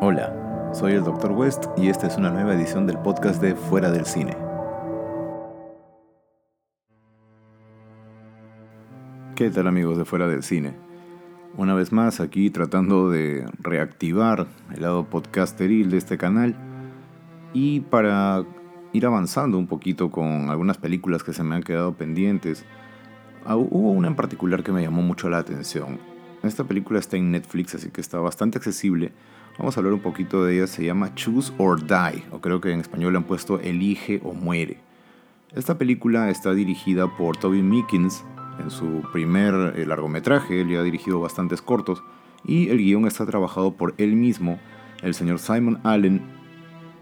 Hola, soy el Dr. West y esta es una nueva edición del podcast de Fuera del Cine. ¿Qué tal amigos de Fuera del Cine? Una vez más aquí tratando de reactivar el lado podcasteril de este canal y para ir avanzando un poquito con algunas películas que se me han quedado pendientes. Ah, hubo una en particular que me llamó mucho la atención. Esta película está en Netflix, así que está bastante accesible Vamos a hablar un poquito de ella, se llama Choose or Die, o creo que en español le han puesto Elige o Muere. Esta película está dirigida por Toby Meekins en su primer eh, largometraje, él ya ha dirigido bastantes cortos, y el guion está trabajado por él mismo, el señor Simon Allen,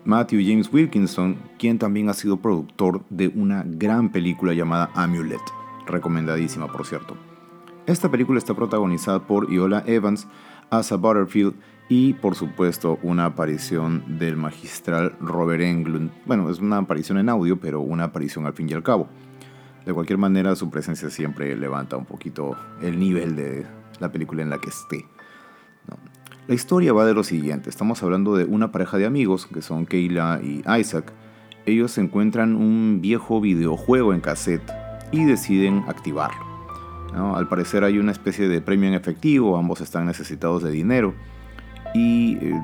Matthew James Wilkinson, quien también ha sido productor de una gran película llamada Amulet, recomendadísima por cierto. Esta película está protagonizada por Iola Evans, Asa Butterfield y por supuesto una aparición del magistral Robert Englund. Bueno, es una aparición en audio, pero una aparición al fin y al cabo. De cualquier manera, su presencia siempre levanta un poquito el nivel de la película en la que esté. La historia va de lo siguiente. Estamos hablando de una pareja de amigos, que son Kayla y Isaac. Ellos encuentran un viejo videojuego en cassette y deciden activarlo. Al parecer hay una especie de premio en efectivo, ambos están necesitados de dinero y eh,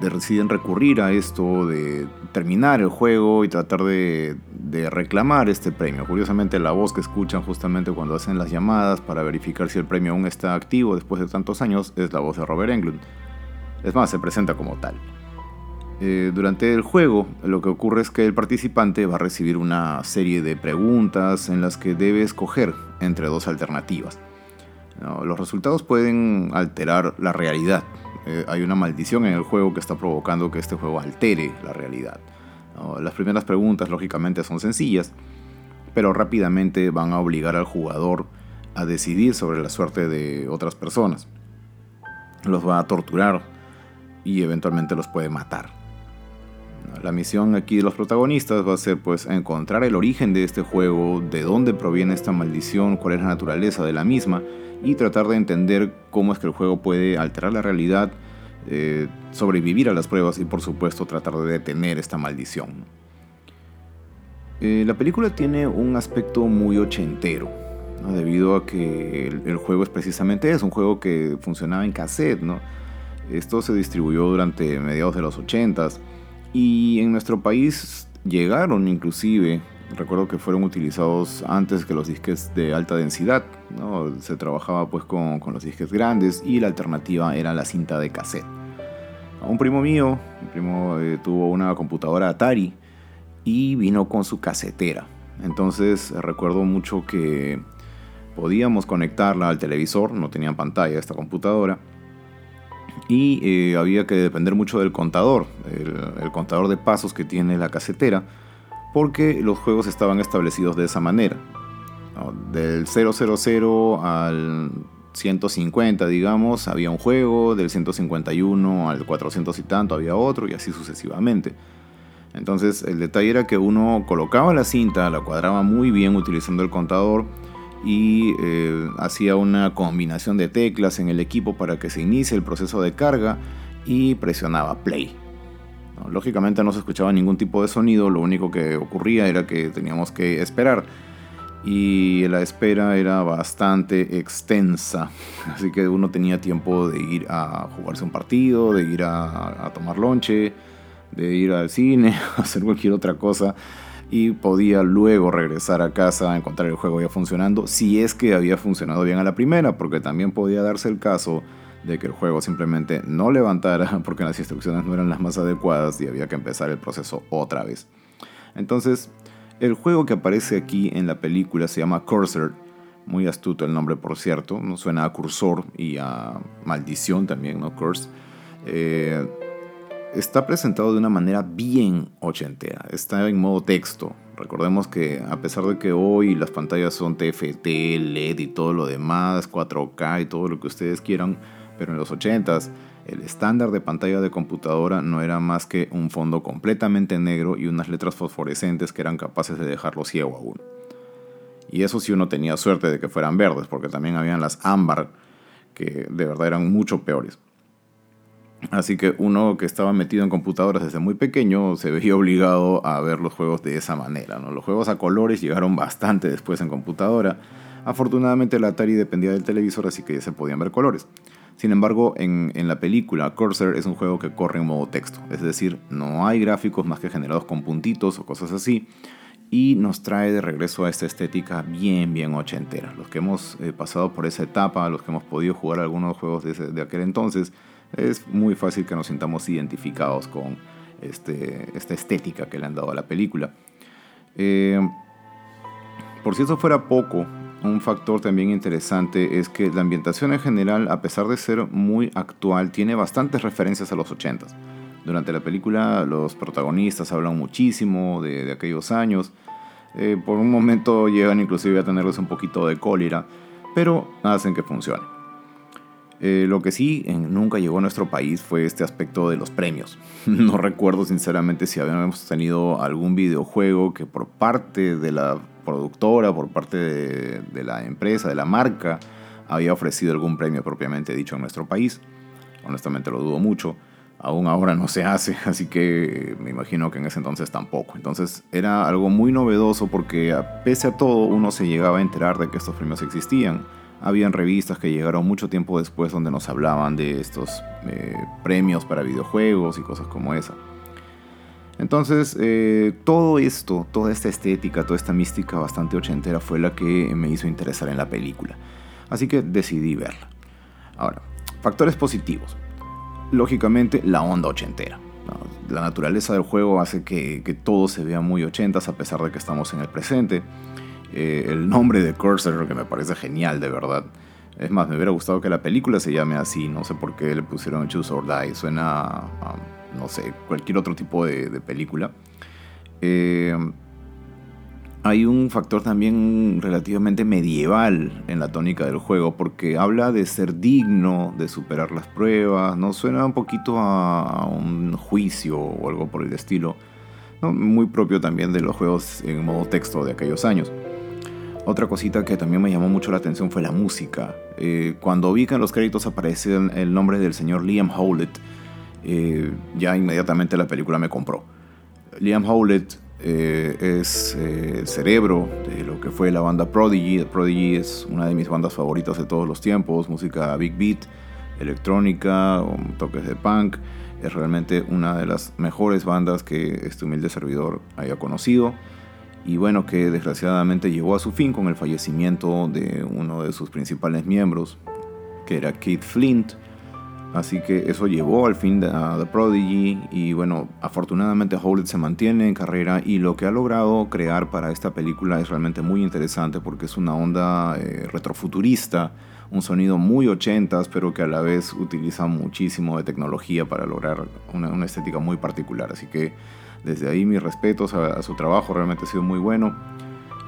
deciden recurrir a esto de terminar el juego y tratar de, reclamar este premio. Curiosamente la voz que escuchan justamente cuando hacen las llamadas para verificar si el premio aún está activo después de tantos años es la voz de Robert Englund. Es más, se presenta como tal. Eh, durante el juego lo que ocurre es que el participante va a recibir una serie de preguntas en las que debe escoger entre dos alternativas. los resultados pueden alterar la realidad, eh, hay una maldición en el juego que está provocando que este juego altere la realidad. Las primeras preguntas, lógicamente, son sencillas, pero rápidamente van a obligar al jugador a decidir sobre la suerte de otras personas. Los va a torturar y eventualmente los puede matar. La misión aquí de los protagonistas va a ser pues encontrar el origen de este juego, de dónde proviene esta maldición, cuál es la naturaleza de la misma y tratar de entender cómo es que el juego puede alterar la realidad, eh, sobrevivir a las pruebas y por supuesto tratar de detener esta maldición. Eh, la película tiene un aspecto muy ochentero, debido a que el, juego es precisamente eso, un juego que funcionaba en cassette. ¿no? Esto se distribuyó durante mediados de los 80s y en nuestro país llegaron inclusive recuerdo que fueron utilizados antes que los disques de alta densidad. ¿no? Se trabajaba pues con, los disques grandes y la alternativa era la cinta de cassette. Un primo mío, mi primo eh, tuvo una computadora Atari y vino con su casetera. Entonces recuerdo mucho que podíamos conectarla al televisor, no tenía pantalla esta computadora. Y eh, había que depender mucho del contador, el, contador de pasos que tiene la casetera porque los juegos estaban establecidos de esa manera. Del 000 al 150, digamos, había un juego, del 151 al 400 y tanto había otro, y así sucesivamente. Entonces el detalle era que uno colocaba la cinta, la cuadraba muy bien utilizando el contador y eh, hacía una combinación de teclas en el equipo para que se inicie el proceso de carga y presionaba play. Lógicamente no se escuchaba ningún tipo de sonido, lo único que ocurría era que teníamos que esperar. Y la espera era bastante extensa, así que uno tenía tiempo de ir a jugarse un partido, de ir a, tomar lonche, de ir al cine, hacer cualquier otra cosa y podía luego regresar a casa a encontrar el juego ya funcionando, si es que había funcionado bien a la primera, porque también podía darse el caso de que el juego simplemente no levantara porque las instrucciones no eran las más adecuadas y había que empezar el proceso otra vez. Entonces, el juego que aparece aquí en la película se llama Cursor, muy astuto el nombre por cierto, no suena a cursor y a maldición también, ¿no? Curse. Eh, está presentado de una manera bien ochentera, está en modo texto. Recordemos que a pesar de que hoy las pantallas son TFT, LED y todo lo demás, 4K y todo lo que ustedes quieran, pero en los 80s el estándar de pantalla de computadora no era más que un fondo completamente negro y unas letras fosforescentes que eran capaces de dejarlo ciego aún. Y eso sí uno tenía suerte de que fueran verdes, porque también habían las ámbar, que de verdad eran mucho peores. Así que uno que estaba metido en computadoras desde muy pequeño se veía obligado a ver los juegos de esa manera. Los juegos a colores llegaron bastante después en computadora. Afortunadamente la Atari dependía del televisor, así que ya se podían ver colores. Sin embargo, en, en, la película, Cursor es un juego que corre en modo texto, es decir, no hay gráficos más que generados con puntitos o cosas así, y nos trae de regreso a esta estética bien, bien ochentera. Los que hemos eh, pasado por esa etapa, los que hemos podido jugar algunos juegos de, de aquel entonces, es muy fácil que nos sintamos identificados con este, esta estética que le han dado a la película. Eh, por si eso fuera poco, un factor también interesante es que la ambientación en general, a pesar de ser muy actual, tiene bastantes referencias a los 80s. Durante la película los protagonistas hablan muchísimo de, aquellos años. Eh, por un momento llegan inclusive a tenerles un poquito de cólera, pero hacen que funcione. Eh, lo que sí nunca llegó a nuestro país fue este aspecto de los premios. no recuerdo sinceramente si habíamos tenido algún videojuego que por parte de la productora, por parte de, de la empresa, de la marca, había ofrecido algún premio propiamente dicho en nuestro país. Honestamente lo dudo mucho. Aún ahora no se hace, así que me imagino que en ese entonces tampoco. Entonces era algo muy novedoso porque pese a todo uno se llegaba a enterar de que estos premios existían habían revistas que llegaron mucho tiempo después donde nos hablaban de estos eh, premios para videojuegos y cosas como esa. Entonces, eh, todo esto, toda esta estética, toda esta mística bastante ochentera fue la que me hizo interesar en la película. Así que decidí verla. Ahora, factores positivos. Lógicamente, la onda ochentera. La naturaleza del juego hace que, que todo se vea muy ochentas a pesar de que estamos en el presente. Eh, el nombre de Cursor, que me parece genial, de verdad. Es más, me hubiera gustado que la película se llame así, no sé por qué le pusieron Choose or Die, suena a, no sé, cualquier otro tipo de, película. Eh, hay un factor también relativamente medieval en la tónica del juego, porque habla de ser digno, de superar las pruebas, ¿no? Suena un poquito a, un juicio o algo por el estilo, muy propio también de los juegos en modo texto de aquellos años. Otra cosita que también me llamó mucho la atención fue la música. Eh, cuando vi que en los créditos aparecía el nombre del señor Liam Howlett, eh, ya inmediatamente la película me compró. Liam Howlett eh, es el cerebro de lo que fue la banda Prodigy. Prodigy es una de mis bandas favoritas de todos los tiempos, música big beat, electrónica, toques de punk. Es realmente una de las mejores bandas que este humilde servidor haya conocido y bueno, que desgraciadamente llegó a su fin con el fallecimiento de uno de sus principales miembros, que era Keith Flint. Así que eso llevó al fin a The Prodigy y bueno, afortunadamente Howlett se mantiene en carrera y lo que ha logrado crear para esta película es realmente muy interesante porque es una onda eh, retrofuturista, un sonido muy ochentas pero que a la vez utiliza muchísimo de tecnología para lograr una, una estética muy particular. Así que desde ahí mis respetos a, su trabajo, realmente ha sido muy bueno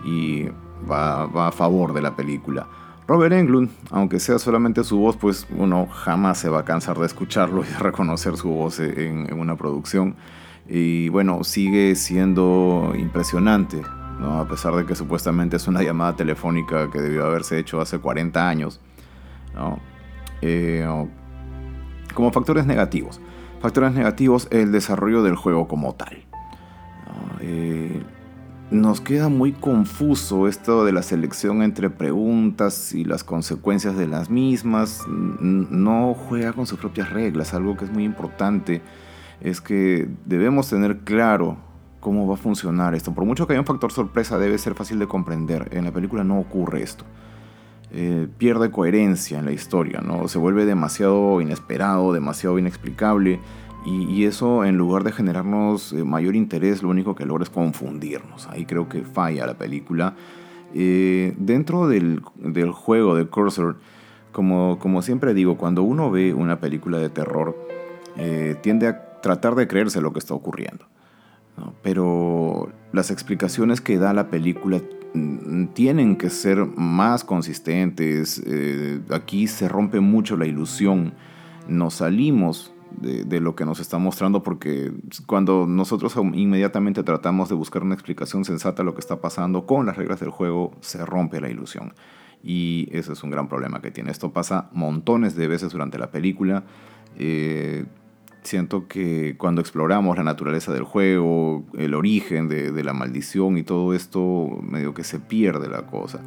y va, a favor de la película. Robert Englund, aunque sea solamente su voz, pues uno jamás se va a cansar de escucharlo y de reconocer su voz en, una producción. Y bueno, sigue siendo impresionante, ¿no? a pesar de que supuestamente es una llamada telefónica que debió haberse hecho hace 40 años. Eh, como factores negativos. Factores negativos, el desarrollo del juego como tal. Eh, nos queda muy confuso esto de la selección entre preguntas y las consecuencias de las mismas. No juega con sus propias reglas. Algo que es muy importante es que debemos tener claro cómo va a funcionar esto. Por mucho que haya un factor sorpresa, debe ser fácil de comprender. En la película no ocurre esto. Eh, pierde coherencia en la historia, ¿no? Se vuelve demasiado inesperado, demasiado inexplicable. Y, eso, en lugar de generarnos eh, mayor interés, lo único que logra es confundirnos. Ahí creo que falla la película. Eh, dentro del, juego de Cursor, como, como siempre digo, cuando uno ve una película de terror, tiende a tratar de creerse lo que está ocurriendo. Pero las explicaciones que da la película tienen que ser más consistentes. Eh, aquí se rompe mucho la ilusión. Nos salimos de, lo que nos está mostrando porque cuando nosotros inmediatamente tratamos de buscar una explicación sensata a lo que está pasando con las reglas del juego, se rompe la ilusión. Y ese es un gran problema que tiene. Esto pasa montones de veces durante la película. Eh, siento que cuando exploramos la naturaleza del juego, el origen de, la maldición y todo esto, medio que se pierde la cosa.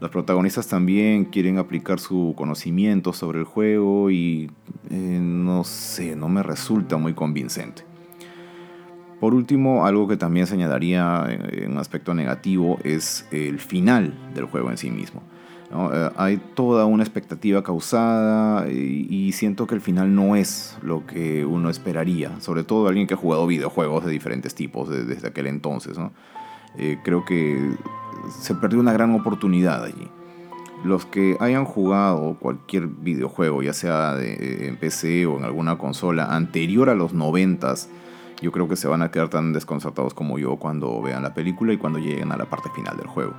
Los protagonistas también quieren aplicar su conocimiento sobre el juego y eh, no sé, no me resulta muy convincente. Por último, algo que también señalaría en un aspecto negativo es el final del juego en sí mismo. Eh, hay toda una expectativa causada y, siento que el final no es lo que uno esperaría, sobre todo alguien que ha jugado videojuegos de diferentes tipos desde aquel entonces. Eh, creo que se perdió una gran oportunidad allí. Los que hayan jugado cualquier videojuego, ya sea en PC o en alguna consola anterior a los 90 yo creo que se van a quedar tan desconcertados como yo cuando vean la película y cuando lleguen a la parte final del juego.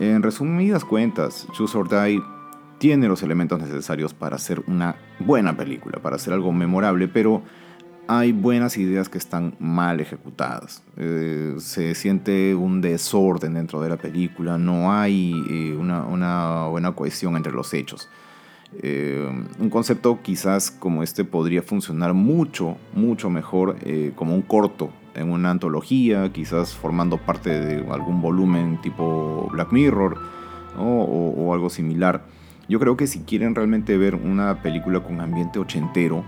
En resumidas cuentas, Choose or Die tiene los elementos necesarios para hacer una buena película, para hacer algo memorable, pero hay buenas ideas que están mal ejecutadas. Eh, se siente un desorden dentro de la película, no hay eh, una, buena cohesión entre los hechos. Eh, un concepto quizás como este podría funcionar mucho, mucho mejor como un corto en una antología, quizás formando parte de algún volumen tipo Black Mirror o, algo similar. Yo creo que si quieren realmente ver una película con ambiente ochentero,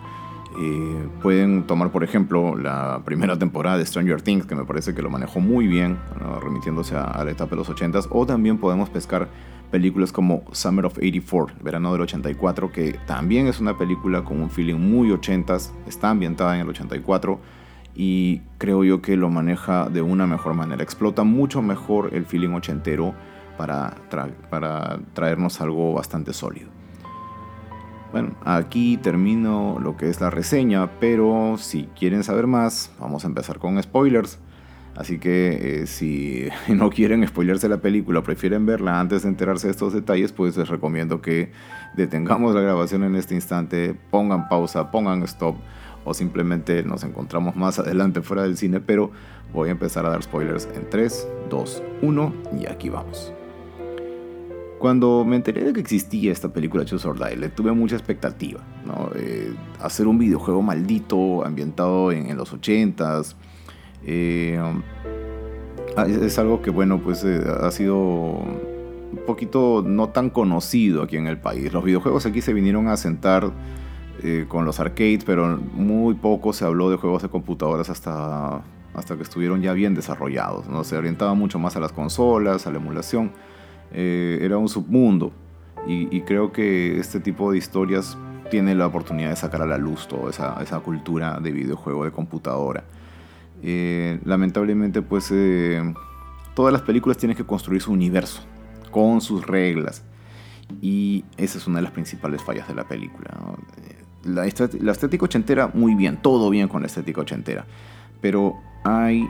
eh, pueden tomar, por ejemplo, la primera temporada de Stranger Things, que me parece que lo manejó muy bien, remitiéndose a, la etapa de los 80s, o también podemos pescar películas como Summer of 84, verano del 84, que también es una película con un feeling muy 80s, está ambientada en el 84 y creo yo que lo maneja de una mejor manera. Explota mucho mejor el feeling ochentero para, para traernos algo bastante sólido. Bueno, aquí termino lo que es la reseña, pero si quieren saber más, vamos a empezar con spoilers. Así que eh, si no quieren spoilerse la película, prefieren verla antes de enterarse de estos detalles, pues les recomiendo que detengamos la grabación en este instante, pongan pausa, pongan stop o simplemente nos encontramos más adelante fuera del cine, pero voy a empezar a dar spoilers en 3, 2, 1 y aquí vamos. Cuando me enteré de que existía esta película Choose or Die, le tuve mucha expectativa. ¿no? Eh, hacer un videojuego maldito ambientado en, los 80s. Eh, ah, es, algo que, bueno, pues eh, ha sido un poquito no tan conocido aquí en el país. Los videojuegos aquí se vinieron a sentar eh, con los arcades, pero muy poco se habló de juegos de computadoras hasta, hasta que estuvieron ya bien desarrollados. ¿no? Se orientaba mucho más a las consolas, a la emulación. Eh, era un submundo. Y, creo que este tipo de historias tiene la oportunidad de sacar a la luz toda esa, esa cultura de videojuego de computadora. Eh, lamentablemente, pues todas las películas tienen que construir su universo con sus reglas. Y esa es una de las principales fallas de la película. La, estética ochentera, muy bien, todo bien con la estética ochentera. Pero hay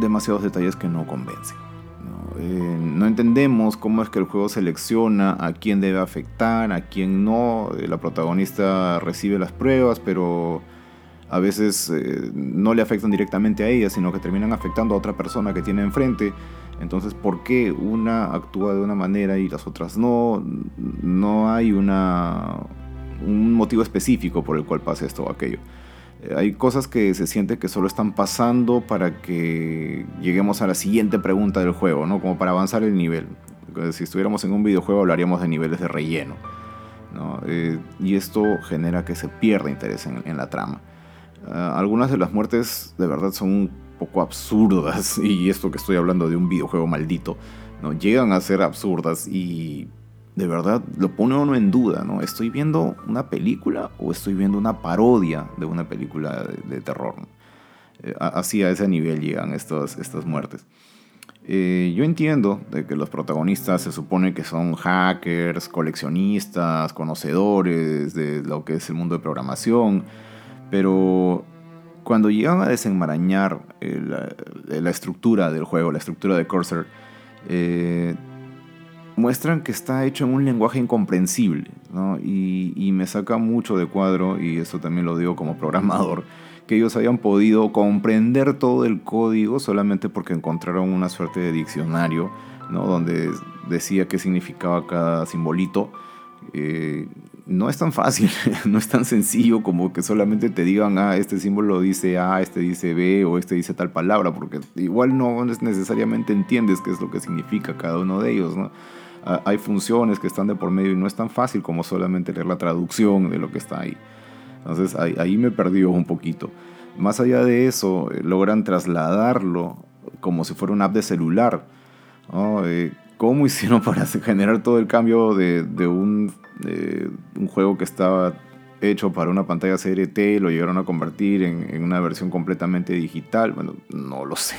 demasiados detalles que no convencen. Eh, ¿no? entendemos cómo es que el juego selecciona a quién debe afectar, a quién no. Eh, la protagonista recibe las pruebas, pero a veces eh, no le afectan directamente a ella, sino que terminan afectando a otra persona que tiene enfrente. Entonces, ¿por qué una actúa de una manera y las otras no? No hay una, un motivo específico por el cual pasa esto o aquello. Eh, hay cosas que se siente que solo están pasando para que lleguemos a la siguiente pregunta del juego, ¿no? Como para avanzar el nivel. Si estuviéramos en un videojuego hablaríamos de niveles de relleno. Eh, y esto genera que se pierda interés en, la trama. Ah, algunas de las muertes de verdad son poco absurdas, y esto que estoy hablando de un videojuego maldito, ¿no? llegan a ser absurdas y de verdad lo pone uno en duda, ¿no? ¿Estoy viendo una película o estoy viendo una parodia de una película de, terror? Eh, así a ese nivel llegan estas, estas muertes. Eh, yo entiendo de que los protagonistas se supone que son hackers, coleccionistas, conocedores de lo que es el mundo de programación, pero cuando llegan a desenmarañar eh, la, estructura del juego, la estructura de Cursor, muestran que está hecho en un lenguaje incomprensible, y, me saca mucho de cuadro, y eso también lo digo como programador, que ellos hayan podido comprender todo el código solamente porque encontraron una suerte de diccionario, ¿no? donde decía qué significaba cada simbolito. Eh, no es tan fácil, no es tan sencillo como que solamente te digan, ah, este símbolo dice A, este dice B o este dice tal palabra, porque igual no necesariamente entiendes qué es lo que significa cada uno de ellos, ¿no? Hay funciones que están de por medio y no es tan fácil como solamente leer la traducción de lo que está ahí. Entonces ahí, me perdió un poquito. Más allá de eso, eh, logran trasladarlo como si fuera una app de celular. Eh, ¿Cómo hicieron para generar todo el cambio de, un, un, juego que estaba hecho para una pantalla CRT, lo llegaron a convertir en, una versión completamente digital? Bueno, no lo sé,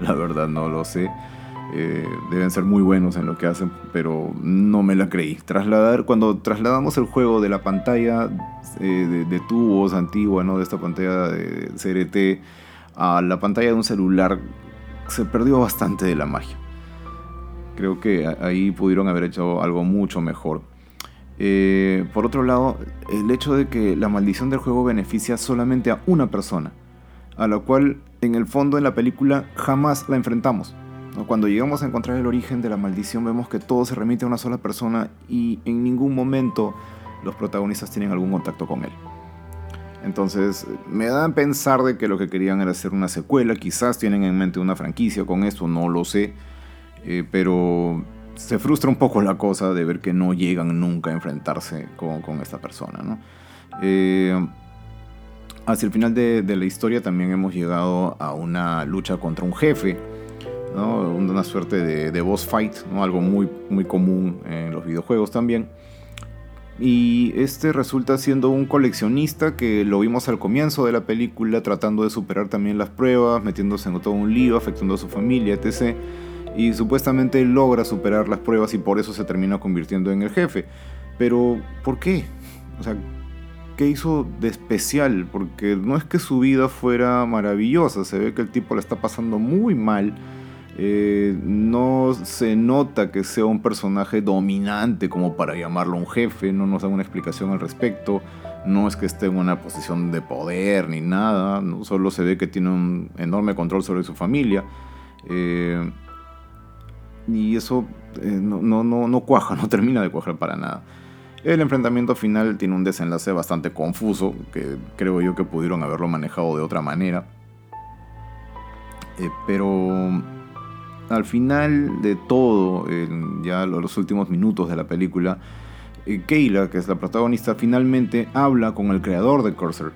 la verdad no lo sé. Eh, deben ser muy buenos en lo que hacen, pero no me la creí. Trasladar, cuando trasladamos el juego de la pantalla eh, de, tubos antigua, ¿no? de esta pantalla de CRT, a la pantalla de un celular, se perdió bastante de la magia creo que ahí pudieron haber hecho algo mucho mejor. Eh, por otro lado, el hecho de que la maldición del juego beneficia solamente a una persona, a la cual en el fondo en la película jamás la enfrentamos. Cuando llegamos a encontrar el origen de la maldición vemos que todo se remite a una sola persona y en ningún momento los protagonistas tienen algún contacto con él. Entonces me da a pensar de que lo que querían era hacer una secuela, quizás tienen en mente una franquicia con esto, no lo sé. Eh, pero se frustra un poco la cosa de ver que no llegan nunca a enfrentarse con, esta persona. Eh, hacia el final de, la historia también hemos llegado a una lucha contra un jefe, una suerte de, boss fight, algo muy, muy común en los videojuegos también. Y este resulta siendo un coleccionista que lo vimos al comienzo de la película tratando de superar también las pruebas, metiéndose en todo un lío, afectando a su familia, etc y supuestamente logra superar las pruebas y por eso se termina convirtiendo en el jefe. Pero, ¿por qué? O sea, ¿qué hizo de especial? Porque no es que su vida fuera maravillosa, se ve que el tipo la está pasando muy mal. Eh, no se nota que sea un personaje dominante como para llamarlo un jefe, no nos da una explicación al respecto, no es que esté en una posición de poder ni nada, solo se ve que tiene un enorme control sobre su familia. Eh, y eso eh, no, no, no, no cuaja, no termina de cuajar para nada. El enfrentamiento final tiene un desenlace bastante confuso, que creo yo que pudieron haberlo manejado de otra manera. Eh, pero al final de todo, en ya los últimos minutos de la película, eh, Kayla, que es la protagonista, finalmente habla con el creador de Cursor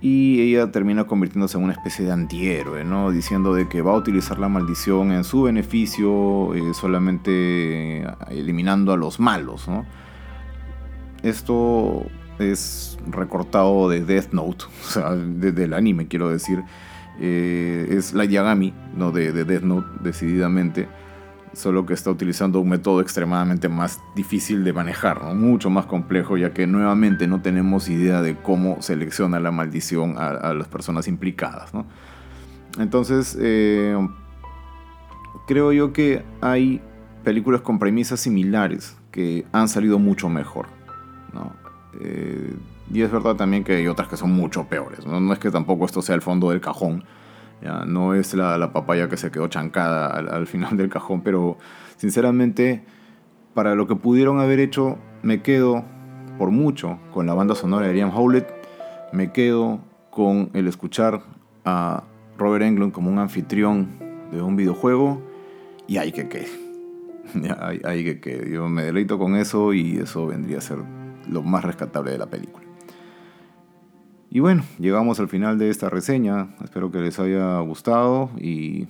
y ella termina convirtiéndose en una especie de antihéroe, ¿no? Diciendo de que va a utilizar la maldición en su beneficio, eh, solamente eliminando a los malos, ¿no? Esto es recortado de Death Note, o sea, del anime quiero decir. Eh, es la Yagami, ¿no? De, de Death Note, decididamente solo que está utilizando un método extremadamente más difícil de manejar, mucho más complejo, ya que nuevamente no tenemos idea de cómo selecciona la maldición a, las personas implicadas. Entonces, eh, creo yo que hay películas con premisas similares que han salido mucho mejor. Eh, y es verdad también que hay otras que son mucho peores. no es que tampoco esto sea el fondo del cajón no es la, papaya que se quedó chancada al, final del cajón, pero sinceramente, para lo que pudieron haber hecho, me quedo por mucho con la banda sonora de Liam Howlett, me quedo con el escuchar a Robert Englund como un anfitrión de un videojuego y hay que que. hay que que. Yo me deleito con eso y eso vendría a ser lo más rescatable de la película. Y bueno, llegamos al final de esta reseña. Espero que les haya gustado y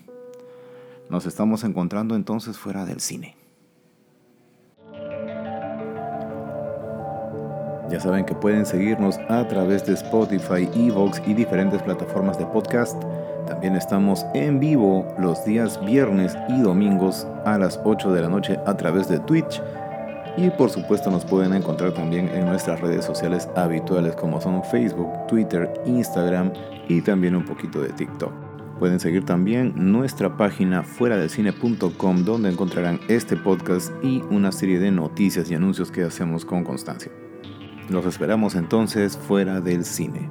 nos estamos encontrando entonces fuera del cine. Ya saben que pueden seguirnos a través de Spotify, Evox y diferentes plataformas de podcast. También estamos en vivo los días viernes y domingos a las 8 de la noche a través de Twitch y por supuesto nos pueden encontrar también en nuestras redes sociales habituales como son Facebook, Twitter, Instagram y también un poquito de TikTok. Pueden seguir también nuestra página fuera del cine.com donde encontrarán este podcast y una serie de noticias y anuncios que hacemos con constancia. Los esperamos entonces fuera del cine.